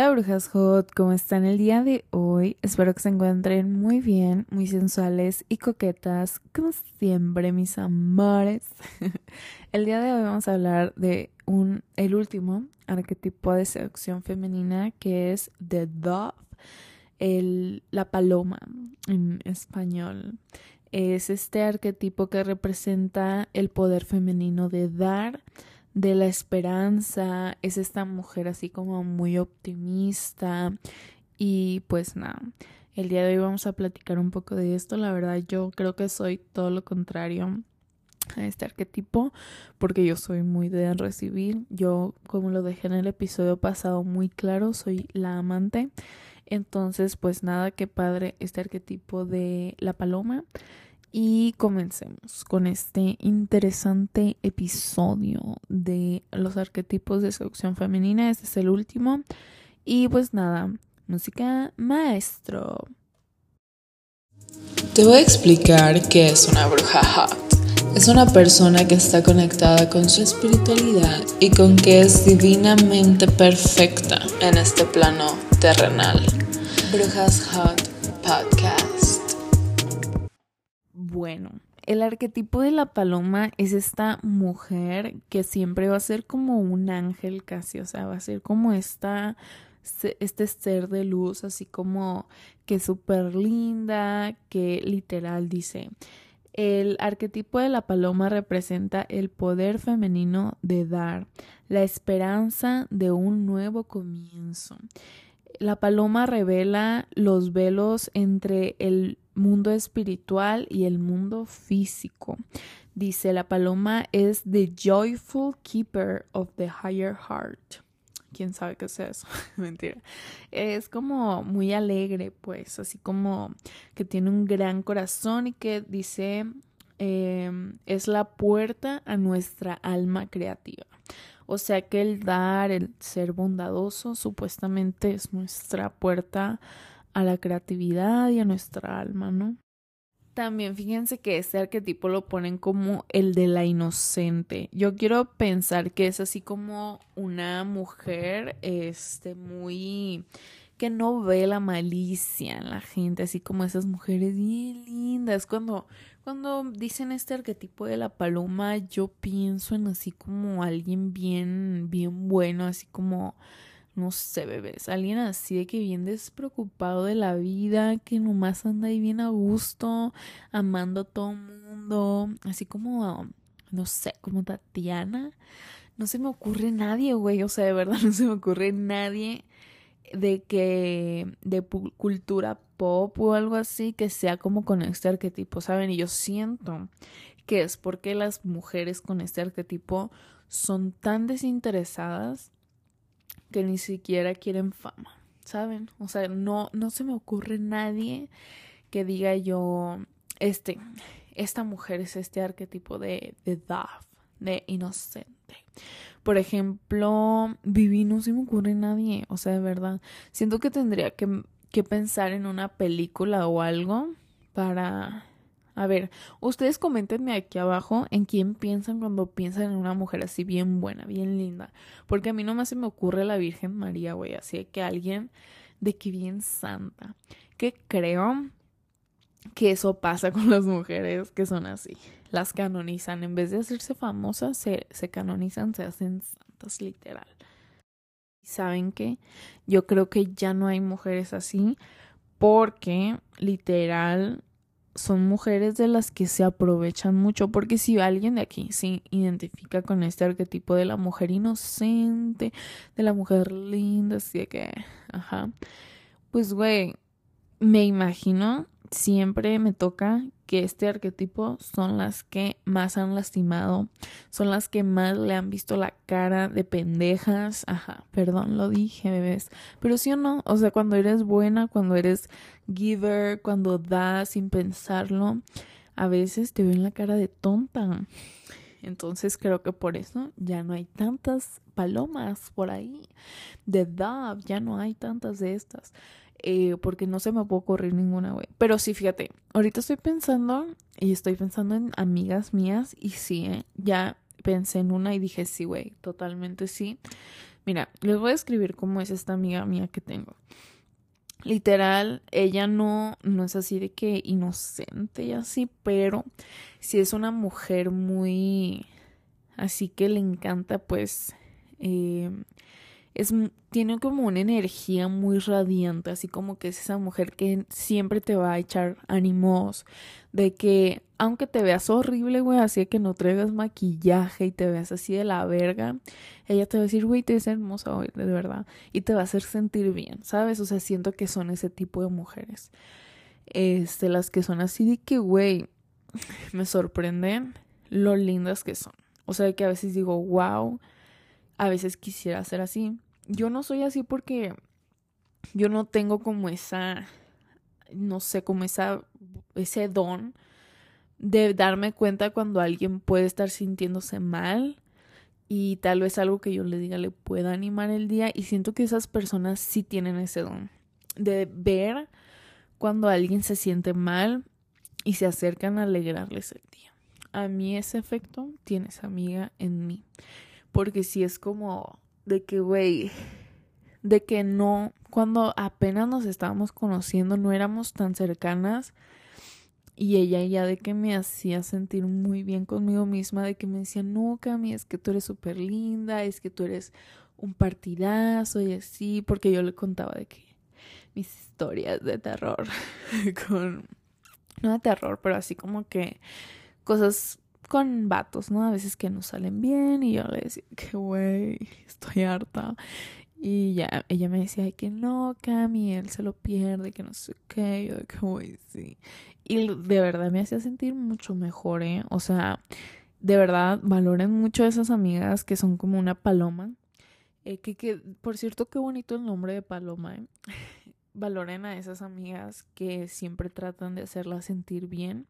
Hola brujas hot, ¿cómo están el día de hoy? Espero que se encuentren muy bien, muy sensuales y coquetas, como siempre mis amores. el día de hoy vamos a hablar de un, el último arquetipo de seducción femenina que es The Dove, el, la paloma en español. Es este arquetipo que representa el poder femenino de dar, de la esperanza, es esta mujer así como muy optimista. Y pues nada, el día de hoy vamos a platicar un poco de esto, la verdad yo creo que soy todo lo contrario a este arquetipo porque yo soy muy de recibir, yo como lo dejé en el episodio pasado muy claro, soy la amante, entonces pues nada, qué padre este arquetipo de la paloma y comencemos con este interesante episodio de los arquetipos de seducción femenina. Este es el último. Y pues nada, música maestro. Te voy a explicar qué es una bruja hot. Es una persona que está conectada con su espiritualidad y con que es divinamente perfecta en este plano terrenal. Brujas Hot Podcast. Bueno, el arquetipo de la paloma es esta mujer que siempre va a ser como un ángel casi, o sea, va a ser como esta, este ser de luz, así como que súper linda, que literal dice, el arquetipo de la paloma representa el poder femenino de dar, la esperanza de un nuevo comienzo. La paloma revela los velos entre el mundo espiritual y el mundo físico. Dice, la paloma es the joyful keeper of the higher heart. ¿Quién sabe qué es eso? Mentira. Es como muy alegre, pues, así como que tiene un gran corazón y que dice, em, es la puerta a nuestra alma creativa. O sea que el dar, el ser bondadoso, supuestamente es nuestra puerta a la creatividad y a nuestra alma, ¿no? También fíjense que este arquetipo lo ponen como el de la inocente. Yo quiero pensar que es así como una mujer, este, muy que no ve la malicia en la gente, así como esas mujeres bien lindas. Cuando, cuando dicen este arquetipo de la paloma, yo pienso en así como alguien bien, bien bueno, así como no sé, bebés, alguien así de que bien despreocupado de la vida, que nomás anda ahí bien a gusto, amando a todo mundo, así como, no sé, como Tatiana. No se me ocurre nadie, güey, o sea, de verdad no se me ocurre nadie de que de cultura pop o algo así que sea como con este arquetipo, ¿saben? Y yo siento que es porque las mujeres con este arquetipo son tan desinteresadas que ni siquiera quieren fama, ¿saben? O sea, no, no se me ocurre nadie que diga yo, este, esta mujer es este arquetipo de, de dove, de inocente. Por ejemplo, Vivi no se me ocurre nadie, o sea, de verdad, siento que tendría que, que pensar en una película o algo para a ver, ustedes coméntenme aquí abajo en quién piensan cuando piensan en una mujer así bien buena, bien linda. Porque a mí nomás se me ocurre la Virgen María, güey. Así que alguien de que bien santa. Que creo que eso pasa con las mujeres que son así. Las canonizan. En vez de hacerse famosas, se, se canonizan, se hacen santas, literal. ¿Saben qué? Yo creo que ya no hay mujeres así porque literal son mujeres de las que se aprovechan mucho, porque si alguien de aquí se identifica con este arquetipo de la mujer inocente, de la mujer linda, así de que, ajá, pues güey, me imagino, siempre me toca que este arquetipo son las que más han lastimado, son las que más le han visto la cara de pendejas. Ajá, perdón, lo dije, bebés. Pero sí o no, o sea, cuando eres buena, cuando eres giver, cuando das sin pensarlo, a veces te ven la cara de tonta. Entonces creo que por eso ya no hay tantas palomas por ahí. De Dove, ya no hay tantas de estas. Eh, porque no se me puede ocurrir ninguna, güey. Pero sí, fíjate, ahorita estoy pensando y estoy pensando en amigas mías y sí, ¿eh? ya pensé en una y dije, sí, güey, totalmente sí. Mira, les voy a escribir cómo es esta amiga mía que tengo. Literal, ella no, no es así de que inocente y así, pero sí es una mujer muy, así que le encanta pues eh, es, tiene como una energía muy radiante, así como que es esa mujer que siempre te va a echar ánimos, de que aunque te veas horrible, güey, así que no traigas maquillaje y te veas así de la verga, ella te va a decir, güey, te ves hermosa hoy, de verdad, y te va a hacer sentir bien, ¿sabes? O sea, siento que son ese tipo de mujeres. Este, las que son así de que, güey, me sorprenden lo lindas que son. O sea, que a veces digo, wow, a veces quisiera ser así. Yo no soy así porque yo no tengo como esa, no sé, como esa, ese don de darme cuenta cuando alguien puede estar sintiéndose mal y tal vez algo que yo le diga le pueda animar el día y siento que esas personas sí tienen ese don de ver cuando alguien se siente mal y se acercan a alegrarles el día. A mí ese efecto tiene esa amiga en mí. Porque si es como de que, güey, de que no, cuando apenas nos estábamos conociendo, no éramos tan cercanas. Y ella ya de que me hacía sentir muy bien conmigo misma, de que me decía, no, Cami, es que tú eres súper linda, es que tú eres un partidazo y así, porque yo le contaba de que mis historias de terror con, no de terror, pero así como que cosas con vatos, ¿no? A veces que no salen bien y yo le decía que, güey, estoy harta. Y ya, ella me decía que no, Cami, él se lo pierde, que no sé qué, yo de que, güey, sí. Y de verdad me hacía sentir mucho mejor, ¿eh? O sea, de verdad, valoren mucho a esas amigas que son como una paloma. Eh, que, que, por cierto, qué bonito el nombre de paloma, ¿eh? Valoren a esas amigas que siempre tratan de hacerla sentir bien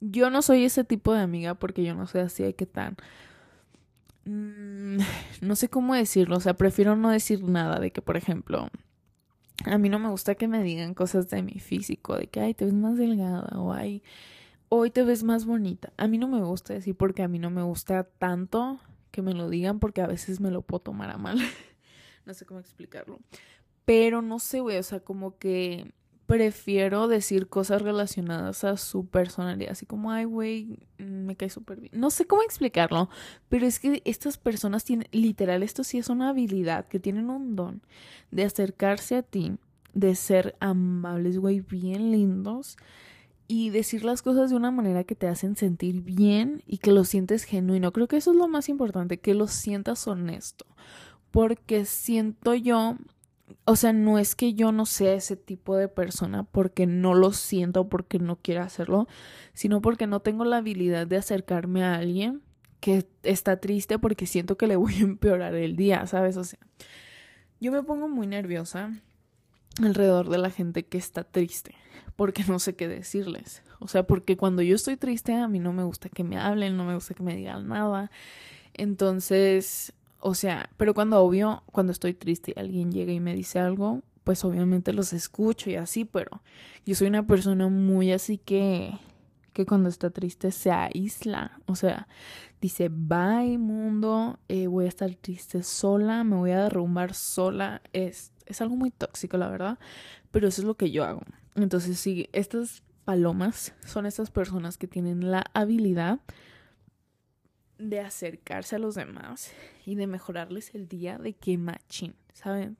yo no soy ese tipo de amiga porque yo no soy así de que tan... Mm, no sé cómo decirlo, o sea, prefiero no decir nada de que, por ejemplo, a mí no me gusta que me digan cosas de mi físico, de que, ay, te ves más delgada o ay, hoy te ves más bonita. A mí no me gusta decir porque a mí no me gusta tanto que me lo digan porque a veces me lo puedo tomar a mal. no sé cómo explicarlo. Pero no sé, güey, o sea, como que prefiero decir cosas relacionadas a su personalidad, así como, ay, güey, me cae súper bien. No sé cómo explicarlo, pero es que estas personas tienen, literal, esto sí es una habilidad, que tienen un don de acercarse a ti, de ser amables, güey, bien lindos y decir las cosas de una manera que te hacen sentir bien y que lo sientes genuino. Creo que eso es lo más importante, que lo sientas honesto. Porque siento yo o sea, no es que yo no sea ese tipo de persona porque no lo siento porque no quiera hacerlo, sino porque no tengo la habilidad de acercarme a alguien que está triste porque siento que le voy a empeorar el día, ¿sabes? O sea, yo me pongo muy nerviosa alrededor de la gente que está triste porque no sé qué decirles. O sea, porque cuando yo estoy triste a mí no me gusta que me hablen, no me gusta que me digan nada. Entonces, o sea, pero cuando obvio, cuando estoy triste y alguien llega y me dice algo, pues obviamente los escucho y así, pero yo soy una persona muy así que que cuando está triste se aísla, o sea, dice, bye mundo, eh, voy a estar triste sola, me voy a derrumbar sola, es, es algo muy tóxico, la verdad, pero eso es lo que yo hago. Entonces, sí, estas palomas son estas personas que tienen la habilidad de acercarse a los demás y de mejorarles el día de que machín, ¿saben?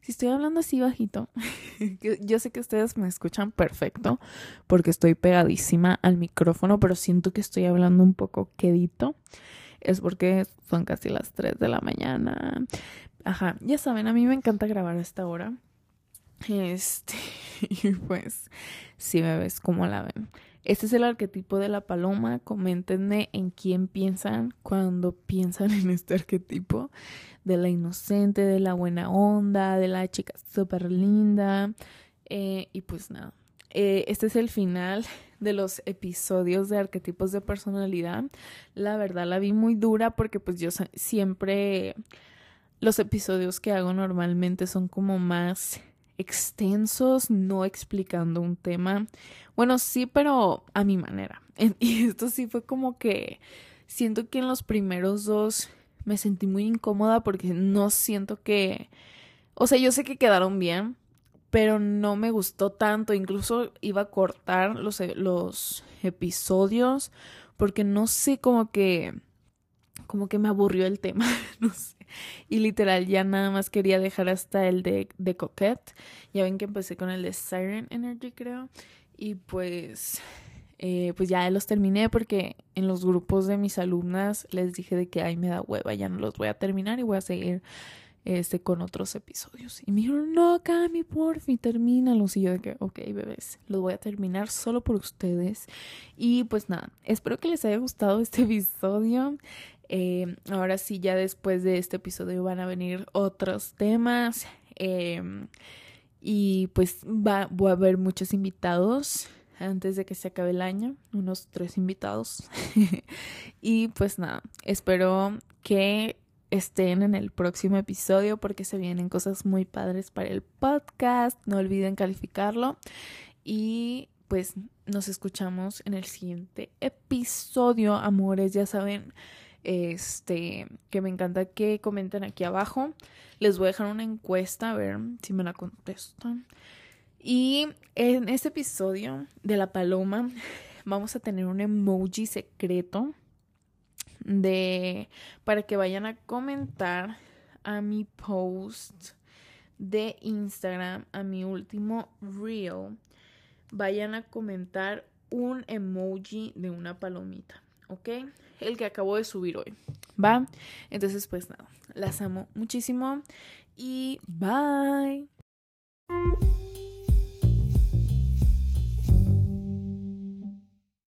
Si estoy hablando así bajito, yo sé que ustedes me escuchan perfecto porque estoy pegadísima al micrófono, pero siento que estoy hablando un poco quedito. Es porque son casi las 3 de la mañana. Ajá, ya saben, a mí me encanta grabar a esta hora. Este, y pues, si me ves como la ven. Este es el arquetipo de la paloma. Coméntenme en quién piensan cuando piensan en este arquetipo. De la inocente, de la buena onda, de la chica súper linda. Eh, y pues nada. Eh, este es el final de los episodios de arquetipos de personalidad. La verdad la vi muy dura porque pues yo siempre los episodios que hago normalmente son como más extensos, no explicando un tema. Bueno, sí, pero a mi manera. Y esto sí fue como que siento que en los primeros dos me sentí muy incómoda porque no siento que, o sea, yo sé que quedaron bien, pero no me gustó tanto, incluso iba a cortar los, los episodios porque no sé, como que, como que me aburrió el tema, no sé. Y literal ya nada más quería dejar hasta el de, de Coquette. Ya ven que empecé con el de Siren Energy, creo. Y pues eh, pues ya los terminé porque en los grupos de mis alumnas les dije de que ay me da hueva, ya no los voy a terminar y voy a seguir este con otros episodios. Y me dijeron, no, Cami, porfi, termínalos. Y yo de que, ok, bebés, los voy a terminar solo por ustedes. Y pues nada, espero que les haya gustado este episodio. Eh, ahora sí, ya después de este episodio van a venir otros temas. Em, y pues va, voy a haber muchos invitados antes de que se acabe el año, unos tres invitados. y pues nada, espero que estén en el próximo episodio porque se vienen cosas muy padres para el podcast. No olviden calificarlo. Y pues nos escuchamos en el siguiente episodio, amores. Ya saben, este, que me encanta que comenten aquí abajo. Les voy a dejar una encuesta a ver si me la contestan. Y en este episodio de la paloma vamos a tener un emoji secreto de para que vayan a comentar a mi post de Instagram, a mi último reel. Vayan a comentar un emoji de una palomita, ¿ok? El que acabo de subir hoy, ¿va? Entonces, pues nada, las amo muchísimo y bye.